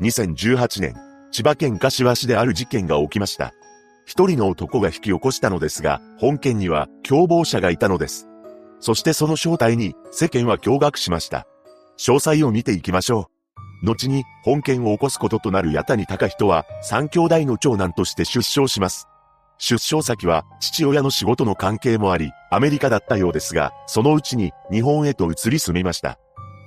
2018年、千葉県柏市である事件が起きました。一人の男が引き起こしたのですが、本件には共謀者がいたのです。そしてその正体に世間は驚愕しました。詳細を見ていきましょう。後に本件を起こすこととなる八谷隆人は三兄弟の長男として出生します。出生先は父親の仕事の関係もあり、アメリカだったようですが、そのうちに日本へと移り住みました。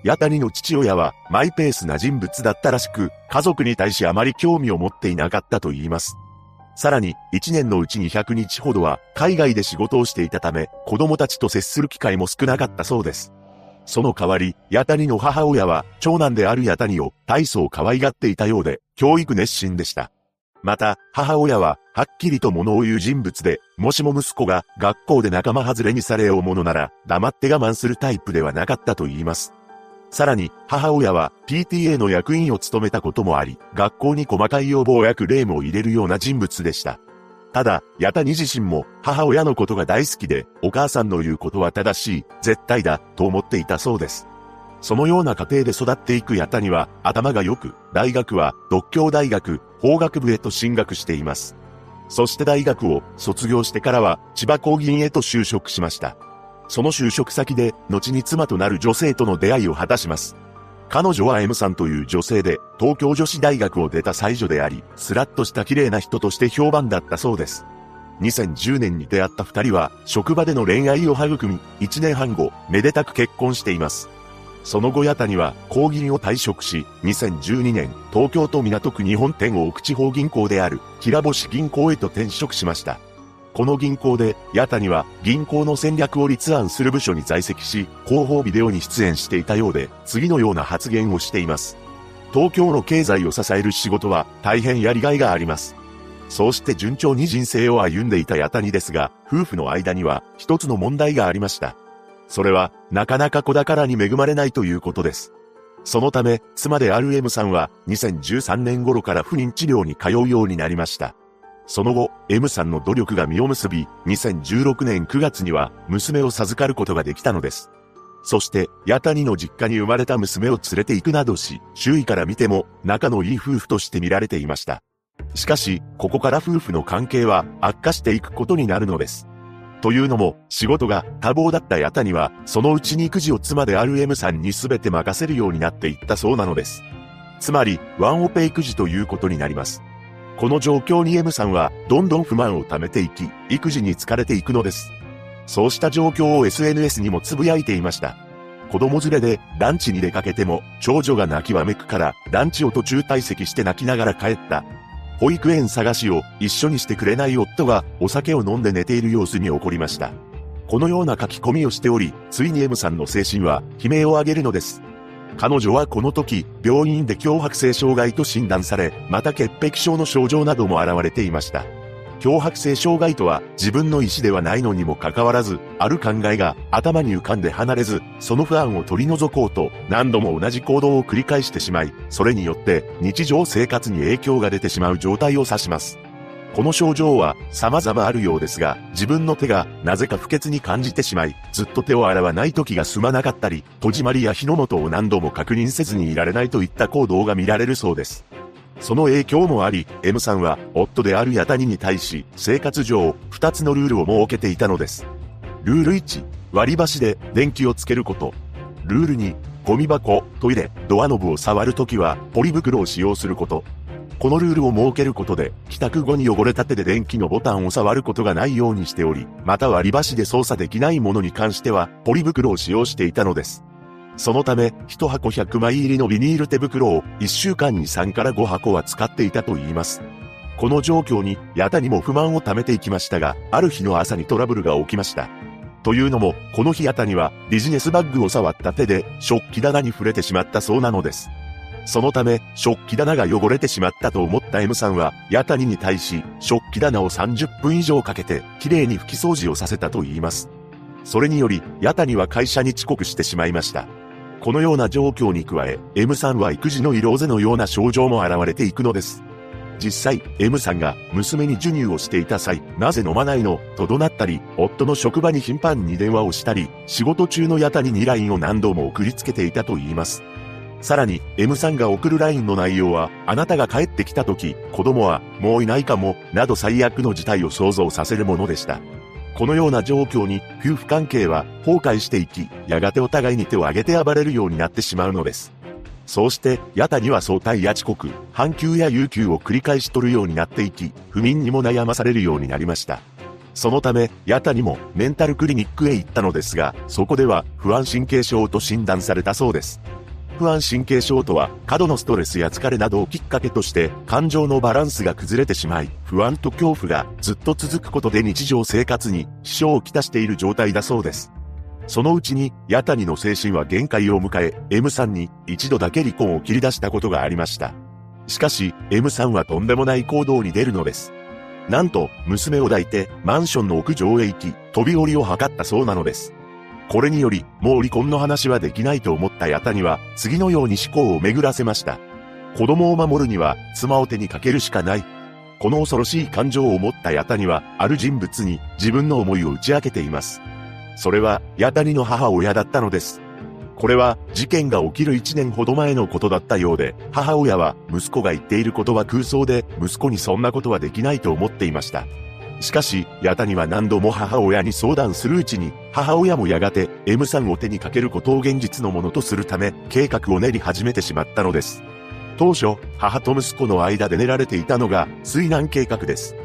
八谷の父親はマイペースな人物だったらしく、家族に対しあまり興味を持っていなかったと言います。さらに、1年のうちに100日ほどは海外で仕事をしていたため、子供たちと接する機会も少なかったそうです。その代わり、八谷の母親は、長男である八谷を大層可愛がっていたようで、教育熱心でした。また、母親は、はっきりと物を言う人物で、もしも息子が学校で仲間外れにされようものなら、黙って我慢するタイプではなかったと言います。さらに、母親は PTA の役員を務めたこともあり、学校に細かい要望やクレームを入れるような人物でした。ただ、八谷自身も母親のことが大好きで、お母さんの言うことは正しい、絶対だ、と思っていたそうです。そのような家庭で育っていく八谷は、頭が良く、大学は、独協大学、法学部へと進学しています。そして大学を卒業してからは、千葉工銀へと就職しました。その就職先で、後に妻となる女性との出会いを果たします。彼女は M さんという女性で、東京女子大学を出た才女であり、スラッとした綺麗な人として評判だったそうです。2010年に出会った二人は、職場での恋愛を育み、1年半後、めでたく結婚しています。その後、八谷は、公銀を退職し、2012年、東京都港区日本店を置く地方銀行である、平星銀行へと転職しました。この銀行で、八谷は銀行の戦略を立案する部署に在籍し、広報ビデオに出演していたようで、次のような発言をしています。東京の経済を支える仕事は大変やりがいがあります。そうして順調に人生を歩んでいた八谷ですが、夫婦の間には一つの問題がありました。それは、なかなか子宝に恵まれないということです。そのため、妻である M さんは、2013年頃から不妊治療に通うようになりました。その後、M さんの努力が実を結び、2016年9月には娘を授かることができたのです。そして、八谷の実家に生まれた娘を連れて行くなどし、周囲から見ても仲のいい夫婦として見られていました。しかし、ここから夫婦の関係は悪化していくことになるのです。というのも、仕事が多忙だった八谷は、そのうちに育児を妻である M さんに全て任せるようになっていったそうなのです。つまり、ワンオペ育児ということになります。この状況に M さんはどんどん不満を溜めていき、育児に疲れていくのです。そうした状況を SNS にもつぶやいていました。子供連れでランチに出かけても長女が泣きわめくからランチを途中退席して泣きながら帰った。保育園探しを一緒にしてくれない夫がお酒を飲んで寝ている様子に怒りました。このような書き込みをしており、ついに M さんの精神は悲鳴を上げるのです。彼女はこの時、病院で強迫性障害と診断され、また潔癖症の症状なども現れていました。強迫性障害とは自分の意思ではないのにもかかわらず、ある考えが頭に浮かんで離れず、その不安を取り除こうと何度も同じ行動を繰り返してしまい、それによって日常生活に影響が出てしまう状態を指します。この症状は様々あるようですが、自分の手がなぜか不潔に感じてしまい、ずっと手を洗わない時が済まなかったり、戸締まりや火の元を何度も確認せずにいられないといった行動が見られるそうです。その影響もあり、M さんは夫である八谷に対し、生活上、二つのルールを設けていたのです。ルール1、割り箸で電気をつけること。ルール2、ゴミ箱、トイレ、ドアノブを触るときは、ポリ袋を使用すること。このルールを設けることで、帰宅後に汚れた手で電気のボタンを触ることがないようにしており、また割り箸で操作できないものに関しては、ポリ袋を使用していたのです。そのため、1箱100枚入りのビニール手袋を1週間に3から5箱は使っていたと言います。この状況に、ヤタにも不満を溜めていきましたが、ある日の朝にトラブルが起きました。というのも、この日ヤタにはビジネスバッグを触った手で食器棚に触れてしまったそうなのです。そのため、食器棚が汚れてしまったと思った M さんは、ヤタニに対し、食器棚を30分以上かけて、綺麗に拭き掃除をさせたと言います。それにより、ヤタニは会社に遅刻してしまいました。このような状況に加え、M さんは育児の色ぜのような症状も現れていくのです。実際、M さんが娘に授乳をしていた際、なぜ飲まないのと怒鳴ったり、夫の職場に頻繁に電話をしたり、仕事中のヤタニに LINE を何度も送りつけていたと言います。さらに、M さんが送る LINE の内容は、あなたが帰ってきた時、子供は、もういないかも、など最悪の事態を想像させるものでした。このような状況に、夫婦関係は崩壊していき、やがてお互いに手を挙げて暴れるようになってしまうのです。そうして、ヤタには相対や遅刻、半休や有給を繰り返し取るようになっていき、不眠にも悩まされるようになりました。そのため、ヤタにもメンタルクリニックへ行ったのですが、そこでは不安神経症と診断されたそうです。不安神経症とは、過度のストレスや疲れなどをきっかけとして、感情のバランスが崩れてしまい、不安と恐怖がずっと続くことで日常生活に支障をきたしている状態だそうです。そのうちに、ヤタニの精神は限界を迎え、M さんに一度だけ離婚を切り出したことがありました。しかし、M さんはとんでもない行動に出るのです。なんと、娘を抱いて、マンションの屋上へ行き、飛び降りを図ったそうなのです。これにより、もう離婚の話はできないと思ったヤタには、次のように思考を巡らせました。子供を守るには、妻を手にかけるしかない。この恐ろしい感情を持ったヤタには、ある人物に自分の思いを打ち明けています。それは、ヤタニの母親だったのです。これは、事件が起きる1年ほど前のことだったようで、母親は、息子が言っていることは空想で、息子にそんなことはできないと思っていました。しかし、ヤタニは何度も母親に相談するうちに、母親もやがて M さんを手にかけることを現実のものとするため、計画を練り始めてしまったのです。当初、母と息子の間で練られていたのが、水難計画です。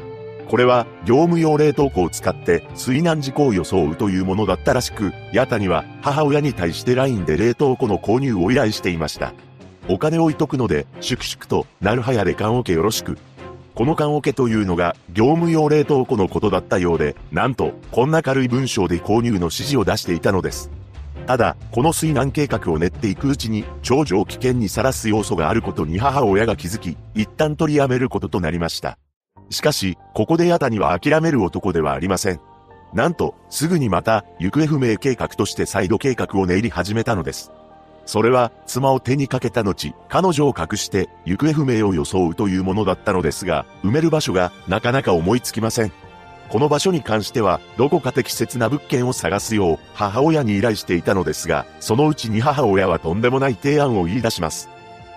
これは、業務用冷凍庫を使って水難事故を装うというものだったらしく、ヤタには母親に対して LINE で冷凍庫の購入を依頼していました。お金置いとくので、粛々と、なるはやで缶オケよろしく。この缶オケというのが、業務用冷凍庫のことだったようで、なんと、こんな軽い文章で購入の指示を出していたのです。ただ、この水難計画を練っていくうちに、長女を危険にさらす要素があることに母親が気づき、一旦取りやめることとなりました。しかし、ここでヤタには諦める男ではありません。なんと、すぐにまた、行方不明計画として再度計画を練り始めたのです。それは、妻を手にかけた後、彼女を隠して、行方不明を装うというものだったのですが、埋める場所が、なかなか思いつきません。この場所に関しては、どこか適切な物件を探すよう、母親に依頼していたのですが、そのうちに母親はとんでもない提案を言い出します。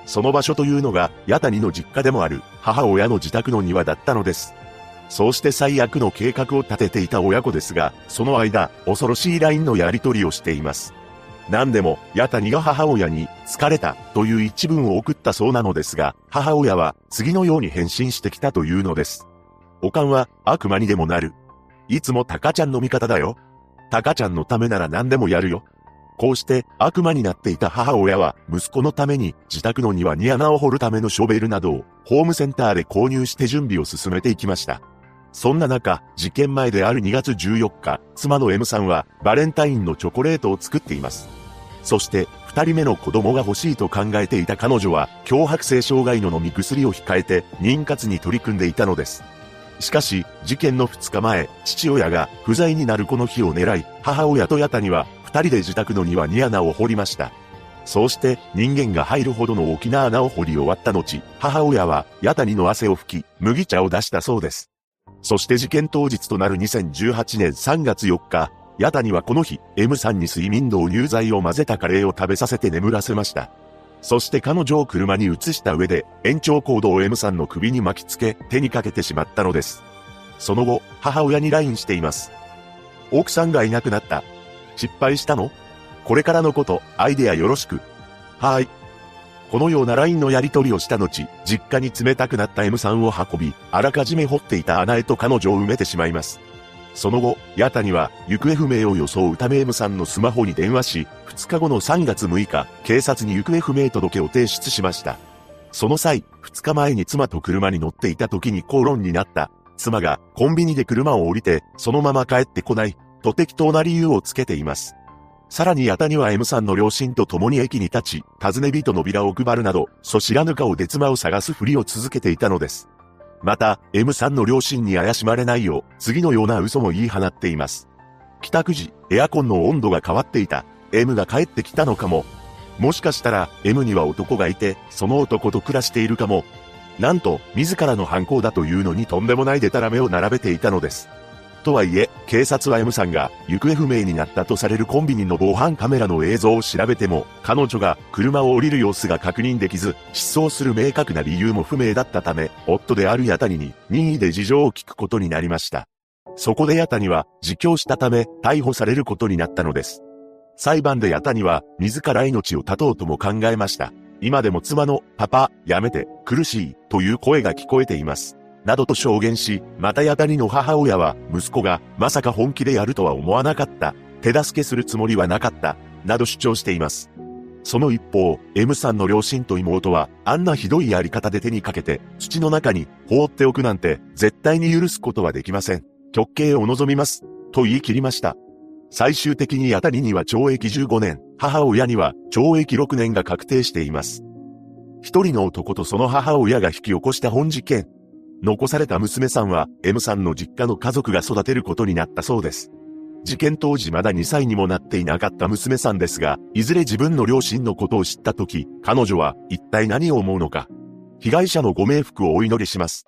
その場所というのが、ヤタニの実家でもある、母親の自宅の庭だったのです。そうして最悪の計画を立てていた親子ですが、その間、恐ろしい LINE のやり取りをしています。何でも、ヤタニが母親に、疲れた、という一文を送ったそうなのですが、母親は、次のように返信してきたというのです。おかんは、悪魔にでもなる。いつもタカちゃんの味方だよ。タカちゃんのためなら何でもやるよ。こうして悪魔になっていた母親は息子のために自宅の庭に穴を掘るためのショベルなどをホームセンターで購入して準備を進めていきました。そんな中、事件前である2月14日、妻の M さんはバレンタインのチョコレートを作っています。そして、二人目の子供が欲しいと考えていた彼女は、脅迫性障害の飲み薬を控えて、妊活に取り組んでいたのです。しかし、事件の2日前、父親が不在になるこの日を狙い、母親とヤタには二人で自宅の庭に穴を掘りました。そうして人間が入るほどの大きな穴を掘り終わった後、母親はヤタニの汗を拭き、麦茶を出したそうです。そして事件当日となる2018年3月4日、ヤタニはこの日、M さんに睡眠導入剤を混ぜたカレーを食べさせて眠らせました。そして彼女を車に移した上で、延長コードを M さんの首に巻きつけ、手にかけてしまったのです。その後、母親に LINE しています。奥さんがいなくなった。失敗したの？これからのこと、アイデアよろしく。はーい。このような LINE のやり取りをした後、実家に冷たくなった M さんを運び、あらかじめ掘っていた穴へと彼女を埋めてしまいます。その後、ヤタには、行方不明を装うため M さんのスマホに電話し、2日後の3月6日、警察に行方不明届を提出しました。その際、2日前に妻と車に乗っていた時に口論になった。妻がコンビニで車を降りて、そのまま帰ってこない、と適当な理由をつけています。さらにヤタには M さんの両親と共に駅に立ち、尋ね人のビラを配るなど、そ知らぬ顔で妻を探すふりを続けていたのです。また、M さんの両親に怪しまれないよう、次のような嘘も言い放っています。帰宅時、エアコンの温度が変わっていた。M が帰ってきたのかも。もしかしたら、M には男がいて、その男と暮らしているかも。なんと、自らの犯行だというのにとんでもないデタラメを並べていたのです。とはいえ、警察は M さんが行方不明になったとされるコンビニの防犯カメラの映像を調べても、彼女が車を降りる様子が確認できず、失踪する明確な理由も不明だったため、夫であるヤタニに任意で事情を聞くことになりました。そこでヤタニは自供したため逮捕されることになったのです。裁判でヤタニは自ら命を絶とうとも考えました。今でも妻のパパ、やめて、苦しい、という声が聞こえています。などと証言し、またヤタニの母親は、息子が、まさか本気でやるとは思わなかった。手助けするつもりはなかった。など主張しています。その一方、M さんの両親と妹は、あんなひどいやり方で手にかけて、土の中に放っておくなんて、絶対に許すことはできません。極刑を望みます。と言い切りました。最終的にヤタニには懲役15年、母親には懲役6年が確定しています。一人の男とその母親が引き起こした本事件。残された娘さんは M さんの実家の家族が育てることになったそうです。事件当時まだ2歳にもなっていなかった娘さんですが、いずれ自分の両親のことを知った時、彼女は一体何を思うのか。被害者のご冥福をお祈りします。